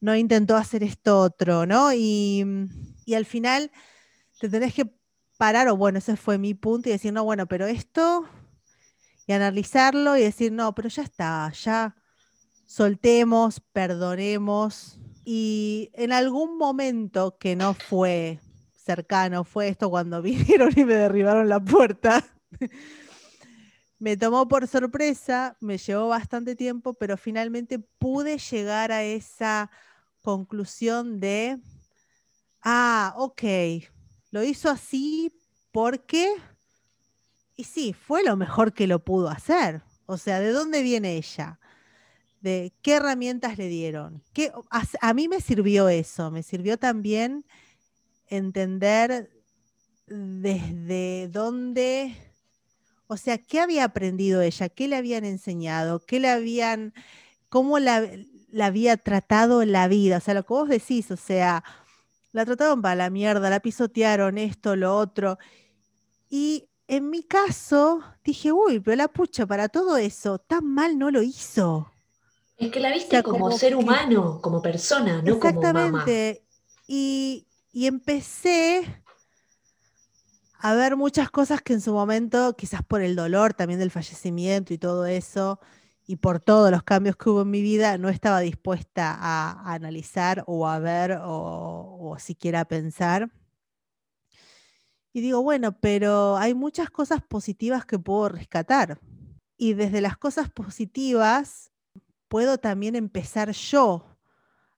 no intentó hacer esto otro, no? Y, y al final te tenés que parar, o bueno, ese fue mi punto, y decir, no, bueno, pero esto, y analizarlo y decir, no, pero ya está, ya soltemos, perdonemos, y en algún momento que no fue cercano fue esto cuando *laughs* vinieron y me derribaron la puerta. *laughs* me tomó por sorpresa, me llevó bastante tiempo, pero finalmente pude llegar a esa conclusión de, ah, ok, lo hizo así porque, y sí, fue lo mejor que lo pudo hacer. O sea, ¿de dónde viene ella? ¿De qué herramientas le dieron? ¿Qué, a mí me sirvió eso, me sirvió también entender desde dónde, o sea, qué había aprendido ella, qué le habían enseñado, qué le habían, cómo la, había tratado la vida, o sea, lo que vos decís, o sea, la trataron para la mierda, la pisotearon esto, lo otro. Y en mi caso dije, uy, pero la pucha, para todo eso, tan mal no lo hizo. Es que la viste como, ser humano, como persona, no como mamá. Exactamente. Y, y empecé a ver muchas cosas que en su momento, quizás por el dolor también del fallecimiento y todo eso, y por todos los cambios que hubo en mi vida, no estaba dispuesta a, analizar o a ver o, o siquiera a pensar. Y digo, bueno, pero hay muchas cosas positivas que puedo rescatar. Y desde las cosas positivas puedo también empezar yo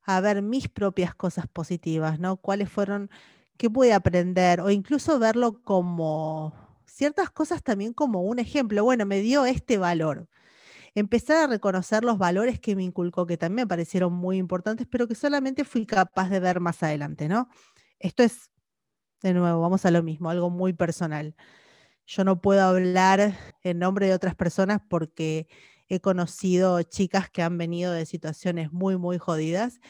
a ver mis propias cosas positivas, ¿no? ¿Cuáles fueron, qué pude aprender? O incluso verlo como ciertas cosas también como un ejemplo. Bueno, me dio este valor. Empezar a reconocer los valores que me inculcó, que también parecieron muy importantes, pero que solamente fui capaz de ver más adelante, ¿no? Esto es, de nuevo, vamos a lo mismo, algo muy personal. Yo no puedo hablar en nombre de otras personas porque he conocido chicas que han venido de situaciones muy, muy jodidas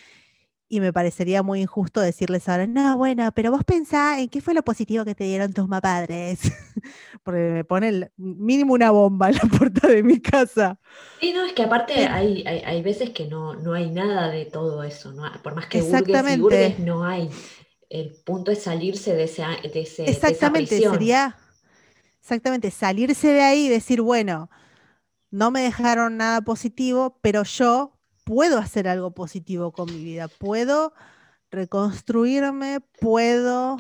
y me parecería muy injusto decirles ahora, no, bueno, pero vos pensá en qué fue lo positivo que te dieron tus padres, *laughs* porque me ponen mínimo una bomba en la puerta de mi casa. Sí, no, es que aparte hay, hay, veces que no, no hay nada de todo eso, ¿no? por más que Exactamente. no hay. El punto es salirse de ese, de ese Exactamente, sería exactamente salirse de ahí y decir, bueno, no me dejaron nada positivo, pero yo puedo hacer algo positivo con mi vida, puedo reconstruirme, puedo...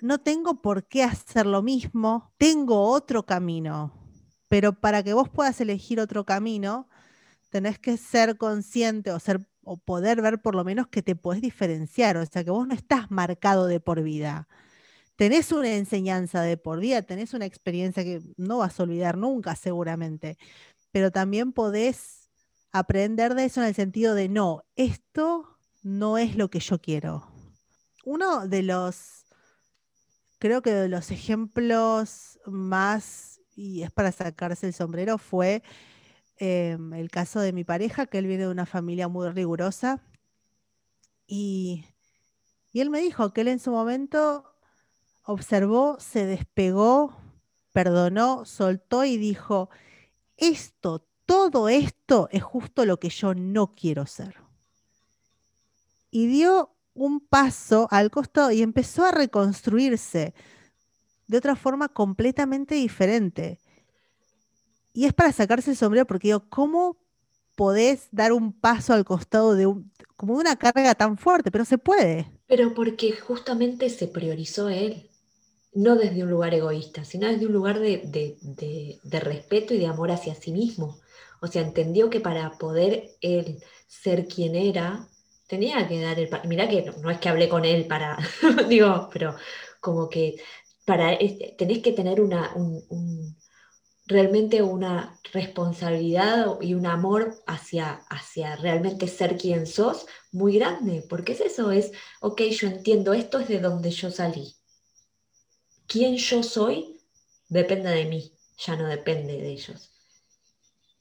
No tengo por qué hacer lo mismo, tengo otro camino, pero para que vos puedas elegir otro camino, tenés que ser consciente o, ser, o poder ver por lo menos que te podés diferenciar, o sea, que vos no estás marcado de por vida. Tenés una enseñanza de por vida, tenés una experiencia que no vas a olvidar nunca seguramente, pero también podés aprender de eso en el sentido de no, esto no es lo que yo quiero. Uno de los, creo que de los ejemplos más, y es para sacarse el sombrero, fue em, el caso de mi pareja, que él viene de una familia muy rigurosa. Y, y él me dijo que él en su momento observó, se despegó, perdonó, soltó y dijo, esto todo esto es justo lo que yo no quiero ser. Y dio un paso al costado y empezó a reconstruirse de otra forma completamente diferente. Y es para sacarse el sombrero porque digo, ¿cómo podés dar un paso al costado de un, como de una carga tan fuerte? Pero se puede. Pero porque justamente se priorizó él, no desde un lugar egoísta, sino desde un lugar de, de respeto y de amor hacia sí mismo. O sea, entendió que para poder él ser quien era, tenía que dar el... Mirá que no, es que hablé con él para, *laughs* digo, pero como que para, tenés que tener una, realmente una responsabilidad y un amor hacia, hacia realmente ser quien sos muy grande, porque es eso, es, ok, yo entiendo, esto es de donde yo salí. Quién yo soy depende de mí, ya no depende de ellos.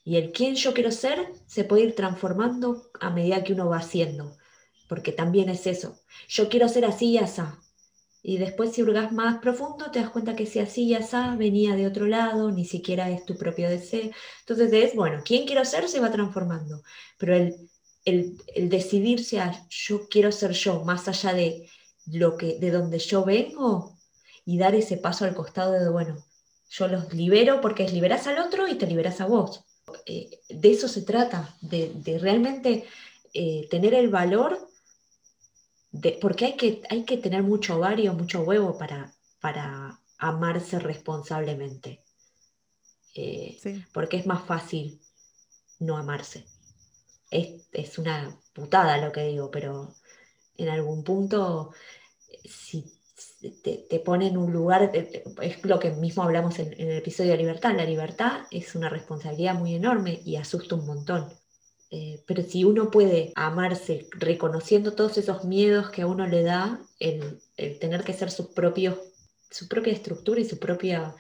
Y el quién yo quiero ser se puede ir transformando a medida que uno va haciendo, porque también es eso. Yo quiero ser así y asá. Y después si hurgas más profundo te das cuenta que si así y asá venía de otro lado, ni siquiera es tu propio deseo. Entonces es, bueno, quién quiero ser se va transformando, pero el, el, el decidirse a yo quiero ser yo, más allá de lo que, de donde yo vengo, y dar ese paso al costado de, bueno, yo los libero porque liberas al otro y te liberas a vos. Eh, de eso se trata, de, realmente eh, tener el valor, de, porque hay que, hay que tener mucho ovario, mucho huevo para, para amarse responsablemente. Eh, porque es más fácil no amarse. Es, es, una putada lo que digo, pero en algún punto, si te, pone en un lugar, es lo que mismo hablamos en, el episodio de libertad, la libertad es una responsabilidad muy enorme y asusta un montón. Eh, pero si uno puede amarse reconociendo todos esos miedos que a uno le da, el, tener que ser su, propio, su propia estructura y su propia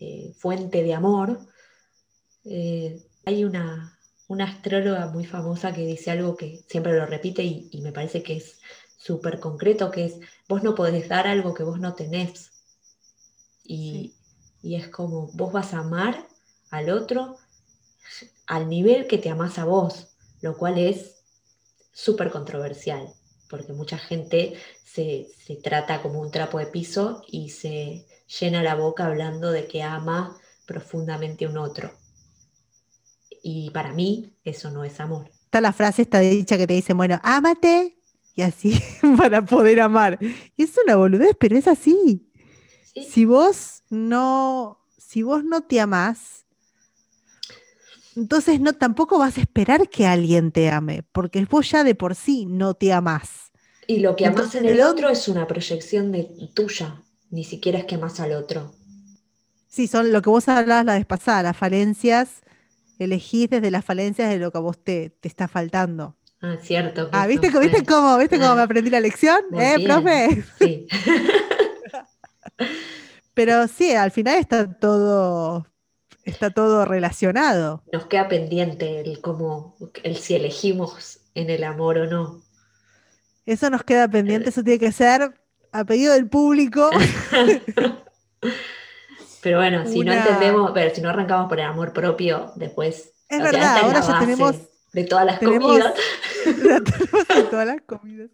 eh, fuente de amor, eh, hay una, astróloga muy famosa que dice algo que siempre lo repite y me parece que es súper concreto, que es, vos no podés dar algo que vos no tenés. Y, es como, vos vas a amar al otro al nivel que te amas a vos, lo cual es súper controversial, porque mucha gente se, se, trata como un trapo de piso y se llena la boca hablando de que ama profundamente a un otro. Y para mí eso no es amor. Está la frase esta dicha que te dice, bueno, ámate y así *laughs* para poder amar. Y es una boludez, pero es así. Si vos no, si vos no te amás, entonces no tampoco vas a esperar que alguien te ame, porque vos ya de por sí no te amás. Y lo que amas en el otro es una proyección de tuya, ni siquiera es que amas al otro. Sí, son lo que vos hablabas la vez pasada, las falencias, elegís desde las falencias de lo que a vos te, te está faltando. Ah, cierto. Ah, ¿viste, ¿viste cómo, ¿viste cómo me aprendí la lección? ¿Eh, profe? Sí. *laughs* *laughs* Pero sí, al final está todo, está todo relacionado. Nos queda pendiente el cómo, el si elegimos en el amor o no. Eso nos queda pendiente, eso tiene que ser a pedido del público. *laughs* pero bueno, si no entendemos, pero si no arrancamos por el amor propio, después. Es verdad, ahora ya tenemos- De todas las tenemos- comidas. *laughs* En todas las comidas.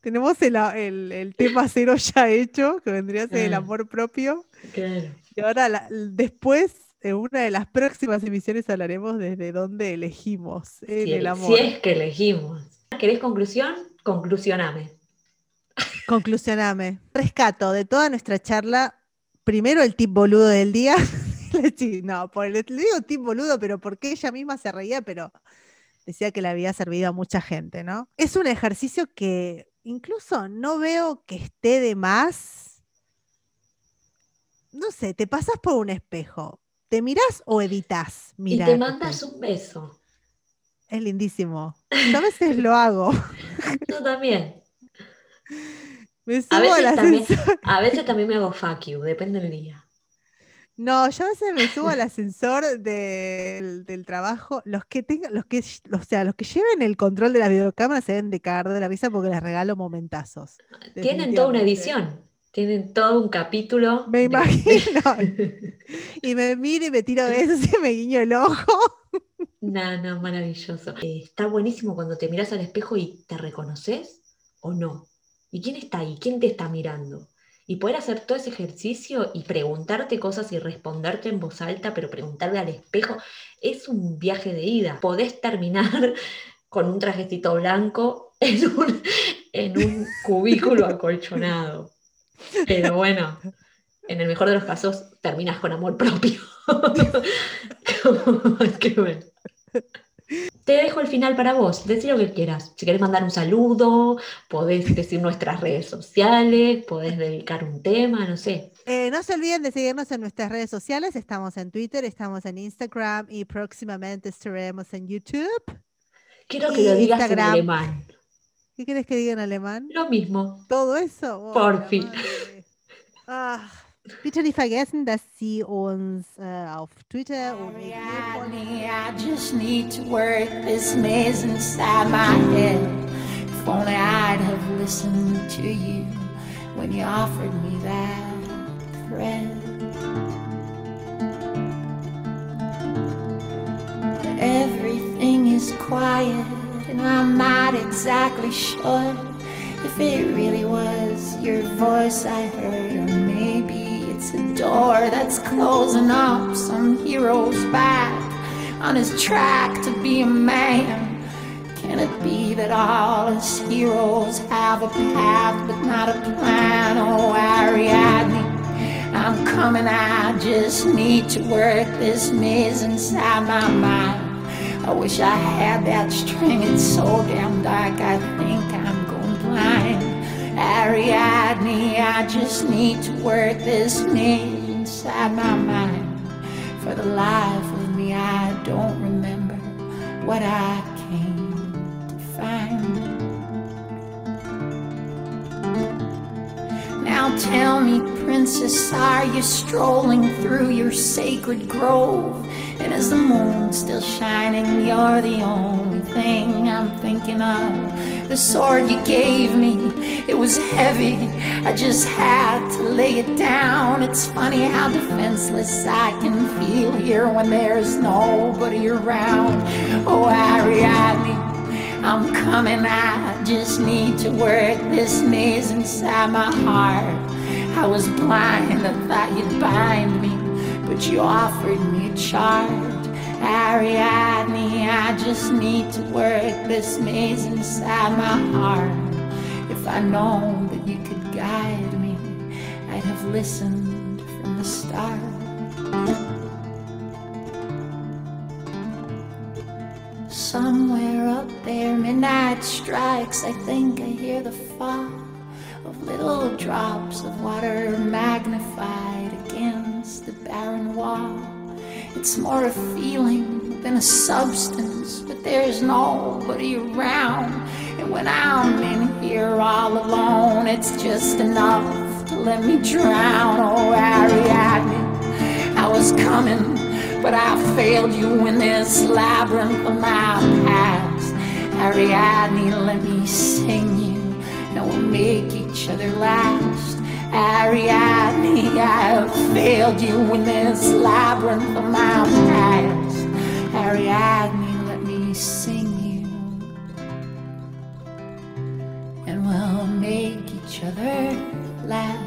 Tenemos el, el- el tema cero ya hecho, que vendría a ser el Ah. amor propio. Claro. Y ahora la- después, en una de las próximas emisiones, hablaremos desde dónde elegimos en Si, el amor. si es que elegimos. ¿Querés conclusión? Conclusioname. Conclusioname. Rescato de toda nuestra charla, primero el tip boludo del día. *laughs* No, por el, le digo tip boludo, pero porque ella misma se reía, pero decía que le había servido a mucha gente, ¿no? Es un ejercicio que incluso no veo que esté de más. No sé, te pasas por un espejo. ¿Te mirás o evitas Y te mandas un beso. Es lindísimo. Yo a veces lo hago. Yo también. *laughs* Me A subo al veces, también, a veces también me hago fuck you, depende del día. No, yo a veces me subo al ascensor del, del trabajo. Los que tengan, los que, o sea, los que lleven el control de las videocámaras se deben de cagar de la risa porque les regalo momentazos. Tienen toda una edición. Tienen todo un capítulo. Me de- imagino. *laughs* Y me miro y me tiro besos *laughs* y me guiño el ojo. No, no, maravilloso. Eh, está buenísimo cuando te miras al espejo y te reconoces o no. ¿Y quién está ahí? ¿Quién te está mirando? Y poder hacer todo ese ejercicio y preguntarte cosas y responderte en voz alta, pero preguntarle al espejo, es un viaje de ida. Podés terminar *laughs* con un trajecito blanco en un, en un cubículo acolchonado. Pero bueno, en el mejor de los casos terminas con amor propio. *laughs* Qué bueno. Te dejo el final para vos, decí lo que quieras. Si querés mandar un saludo, podés decir nuestras redes sociales, podés dedicar un tema, no sé. Eh, no se olviden de seguirnos en nuestras redes sociales. Estamos en Twitter, estamos en Instagram y próximamente estaremos en YouTube. Quiero que Y lo digas Instagram. en alemán. ¿Qué quieres que diga en alemán? Lo mismo. Todo eso. Oh, Por fin. Ah, bitte nicht vergessen, dass Sie uns äh, auf Twitter und Ariadne, I just need to work this maze inside my head. If only I'd have listened to you when you offered me that thread. Everything is quiet, and I'm not exactly sure if it really was your voice I heard, or maybe it's a door that's closing up some hero's back on his track to be a man. Can it be that all us heroes have a path but not a plan? Oh, Ariadne, I'm coming, I just need to work this maze inside my mind. I wish I had that string, it's so damn dark, I think I'm going blind. Ariadne, I just need to work this maze inside my mind. For the life of me, I don't remember what I came to find. Now tell me, princess, are you strolling through your sacred grove? And is the moon still shining? You're the only thing I'm thinking of. The sword you gave me, it was heavy. I just had to lay it down. It's funny how defenseless I can feel here when there's nobody around. Oh, Ariadne. I'm coming, I just need to work this maze inside my heart. I was blind, I thought you'd bind me, but you offered me a charge. Ariadne, I just need to work this maze inside my heart. If I'd known that you could guide me, I'd have listened from the start. Somewhere up there, midnight strikes. I think I hear the fall of little drops of water magnified against the barren wall. It's more a feeling than a substance, but there's nobody around. And when I'm in here all alone, it's just enough to let me drown. Oh, Ariadne, I was coming but I failed you in this labyrinth of my past. Ariadne, let me sing you, make each other last. Ariadne, I have failed you in this labyrinth of my past. Ariadne, let me sing you, and we'll make each other last.